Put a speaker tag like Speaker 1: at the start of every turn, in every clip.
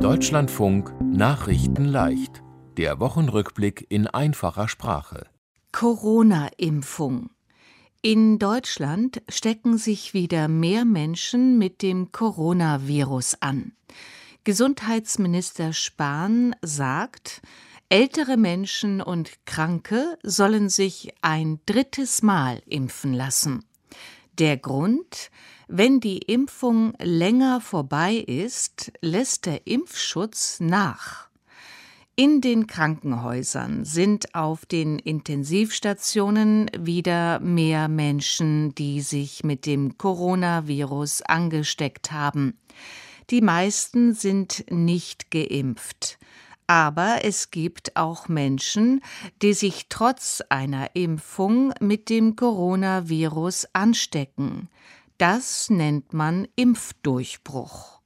Speaker 1: Deutschlandfunk Nachrichten leicht. Der Wochenrückblick in einfacher Sprache.
Speaker 2: Corona-Impfung. In Deutschland stecken sich wieder mehr Menschen mit dem Coronavirus an. Gesundheitsminister Spahn sagt, ältere Menschen und Kranke sollen sich ein drittes Mal impfen lassen. Der Grund, wenn die Impfung länger vorbei ist, lässt der Impfschutz nach. In den Krankenhäusern sind auf den Intensivstationen wieder mehr Menschen, die sich mit dem Coronavirus angesteckt haben. Die meisten sind nicht geimpft. Aber es gibt auch Menschen, die sich trotz einer Impfung mit dem Coronavirus anstecken. Das nennt man Impfdurchbruch.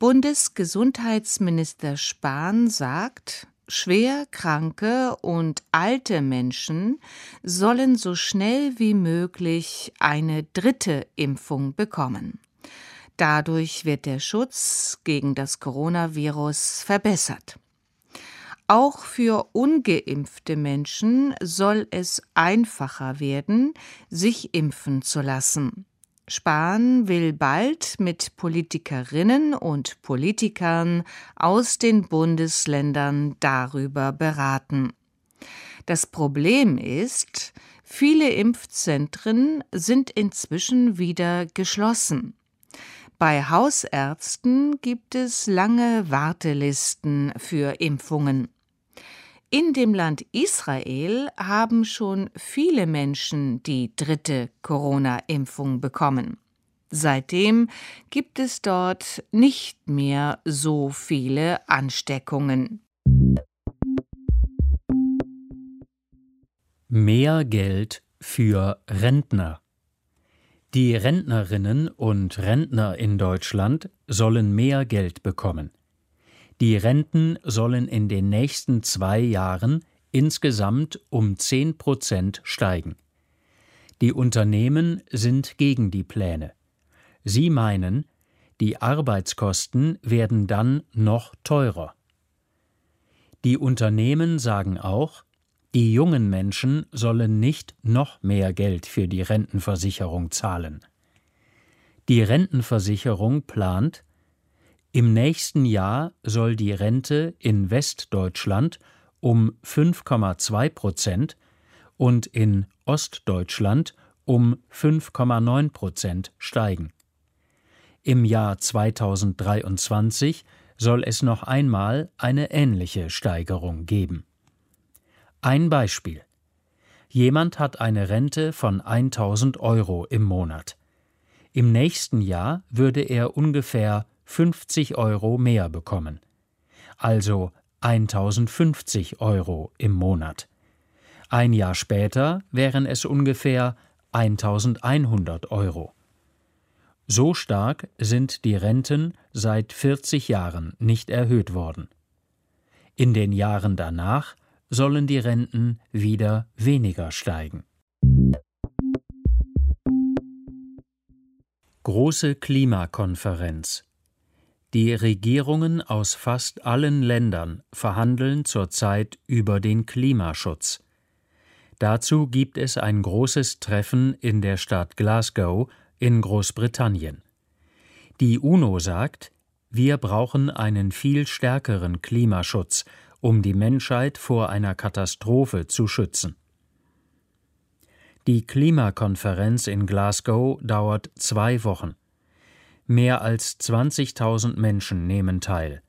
Speaker 2: Bundesgesundheitsminister Spahn sagt, schwer kranke und alte Menschen sollen so schnell wie möglich eine dritte Impfung bekommen. Dadurch wird der Schutz gegen das Coronavirus verbessert. Auch für ungeimpfte Menschen soll es einfacher werden, sich impfen zu lassen. Spahn will bald mit Politikerinnen und Politikern aus den Bundesländern darüber beraten. Das Problem ist, viele Impfzentren sind inzwischen wieder geschlossen. Bei Hausärzten gibt es lange Wartelisten für Impfungen. In dem Land Israel haben schon viele Menschen die dritte Corona-Impfung bekommen. Seitdem gibt es dort nicht mehr so viele Ansteckungen.
Speaker 3: Mehr Geld für Rentner. Die Rentnerinnen und Rentner in Deutschland sollen mehr Geld bekommen. Die Renten sollen in den nächsten zwei Jahren insgesamt um 10 Prozent steigen. Die Unternehmen sind gegen die Pläne. Sie meinen, die Arbeitskosten werden dann noch teurer. Die Unternehmen sagen auch, die jungen Menschen sollen nicht noch mehr Geld für die Rentenversicherung zahlen. Die Rentenversicherung plant, im nächsten Jahr soll die Rente in Westdeutschland um 5,2 Prozent und in Ostdeutschland um 5,9 Prozent steigen. Im Jahr 2023 soll es noch einmal eine ähnliche Steigerung geben. Ein Beispiel. Jemand hat eine Rente von 1000 Euro im Monat. Im nächsten Jahr würde er ungefähr 50 Euro mehr bekommen. Also 1050 Euro im Monat. Ein Jahr später wären es ungefähr 1100 Euro. So stark sind die Renten seit 40 Jahren nicht erhöht worden. In den Jahren danach sollen die Renten wieder weniger steigen. Große Klimakonferenz die Regierungen aus fast allen Ländern verhandeln zurzeit über den Klimaschutz. Dazu gibt es ein großes Treffen in der Stadt Glasgow in Großbritannien. Die UNO sagt, wir brauchen einen viel stärkeren Klimaschutz, um die Menschheit vor einer Katastrophe zu schützen. Die Klimakonferenz in Glasgow dauert zwei Wochen. Mehr als 20.000 Menschen nehmen teil.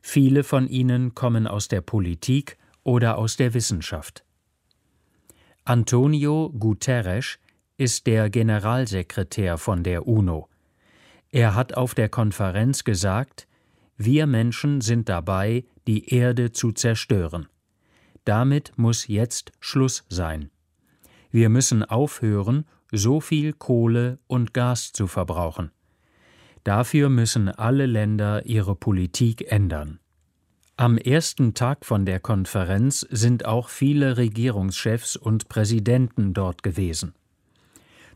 Speaker 3: Viele von ihnen kommen aus der Politik oder aus der Wissenschaft. Antonio Guterres ist der Generalsekretär von der UNO. Er hat auf der Konferenz gesagt, wir Menschen sind dabei, die Erde zu zerstören. Damit muss jetzt Schluss sein. Wir müssen aufhören, so viel Kohle und Gas zu verbrauchen. Dafür müssen alle Länder ihre Politik ändern. Am ersten Tag von der Konferenz sind auch viele Regierungschefs und Präsidenten dort gewesen.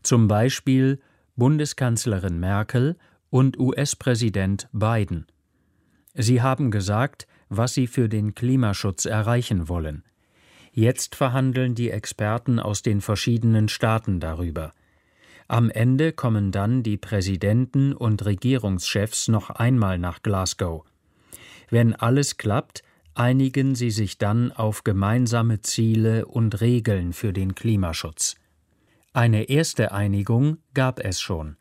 Speaker 3: Zum Beispiel Bundeskanzlerin Merkel und US-Präsident Biden. Sie haben gesagt, was sie für den Klimaschutz erreichen wollen. Jetzt verhandeln die Experten aus den verschiedenen Staaten darüber. Am Ende kommen dann die Präsidenten und Regierungschefs noch einmal nach Glasgow. Wenn alles klappt, einigen sie sich dann auf gemeinsame Ziele und Regeln für den Klimaschutz. Eine erste Einigung gab es schon.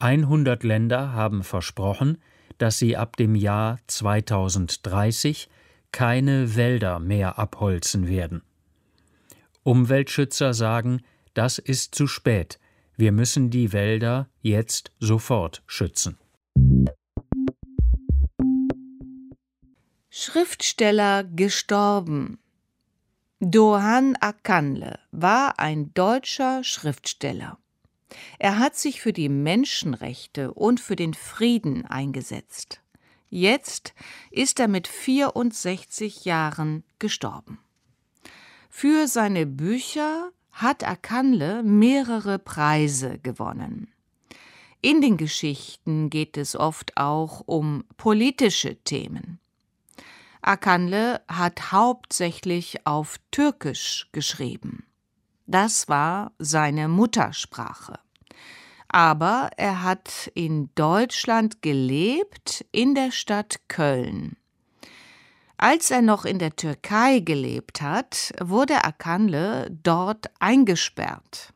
Speaker 3: 100 Länder haben versprochen, dass sie ab dem Jahr 2030 keine Wälder mehr abholzen werden. Umweltschützer sagen, das ist zu spät, wir müssen die Wälder jetzt sofort schützen.
Speaker 2: Schriftsteller gestorben. Dohan Akanle war ein deutscher Schriftsteller. Er hat sich für die Menschenrechte und für den Frieden eingesetzt. Jetzt ist er mit 64 Jahren gestorben. Für seine Bücher hat Akanle mehrere Preise gewonnen. In den Geschichten geht es oft auch um politische Themen. Akanle hat hauptsächlich auf Türkisch geschrieben. Das war seine Muttersprache. Aber er hat in Deutschland gelebt, in der Stadt Köln. Als er noch in der Türkei gelebt hat, wurde Akanle dort eingesperrt.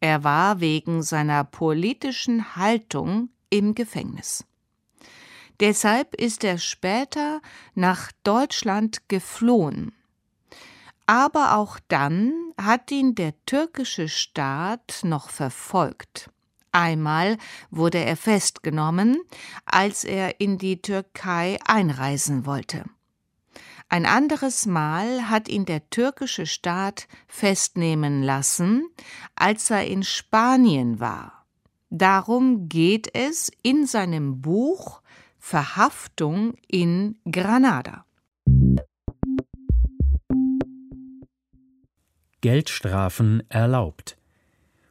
Speaker 2: Er war wegen seiner politischen Haltung im Gefängnis. Deshalb ist er später nach Deutschland geflohen. Aber auch dann hat ihn der türkische Staat noch verfolgt. Einmal wurde er festgenommen, als er in die Türkei einreisen wollte. Ein anderes Mal hat ihn der türkische Staat festnehmen lassen, als er in Spanien war. Darum geht es in seinem Buch Verhaftung in Granada.
Speaker 3: Geldstrafen erlaubt.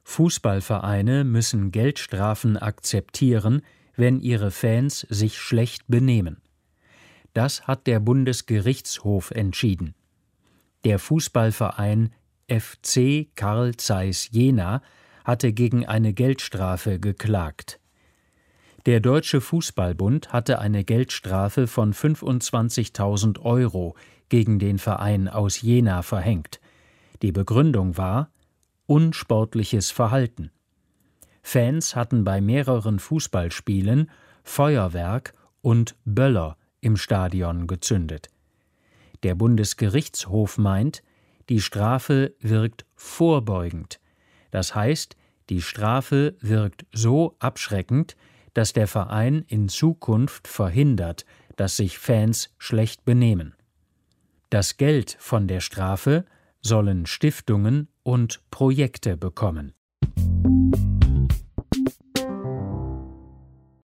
Speaker 3: Fußballvereine müssen Geldstrafen akzeptieren, wenn ihre Fans sich schlecht benehmen. Das hat der Bundesgerichtshof entschieden. Der Fußballverein FC Karl Zeiss Jena hatte gegen eine Geldstrafe geklagt. Der Deutsche Fußballbund hatte eine Geldstrafe von 25.000 Euro gegen den Verein aus Jena verhängt. Die Begründung war unsportliches Verhalten. Fans hatten bei mehreren Fußballspielen Feuerwerk und Böller im Stadion gezündet. Der Bundesgerichtshof meint, die Strafe wirkt vorbeugend. Das heißt, die Strafe wirkt so abschreckend, dass der Verein in Zukunft verhindert, dass sich Fans schlecht benehmen. Das Geld von der Strafe sollen Stiftungen und Projekte bekommen.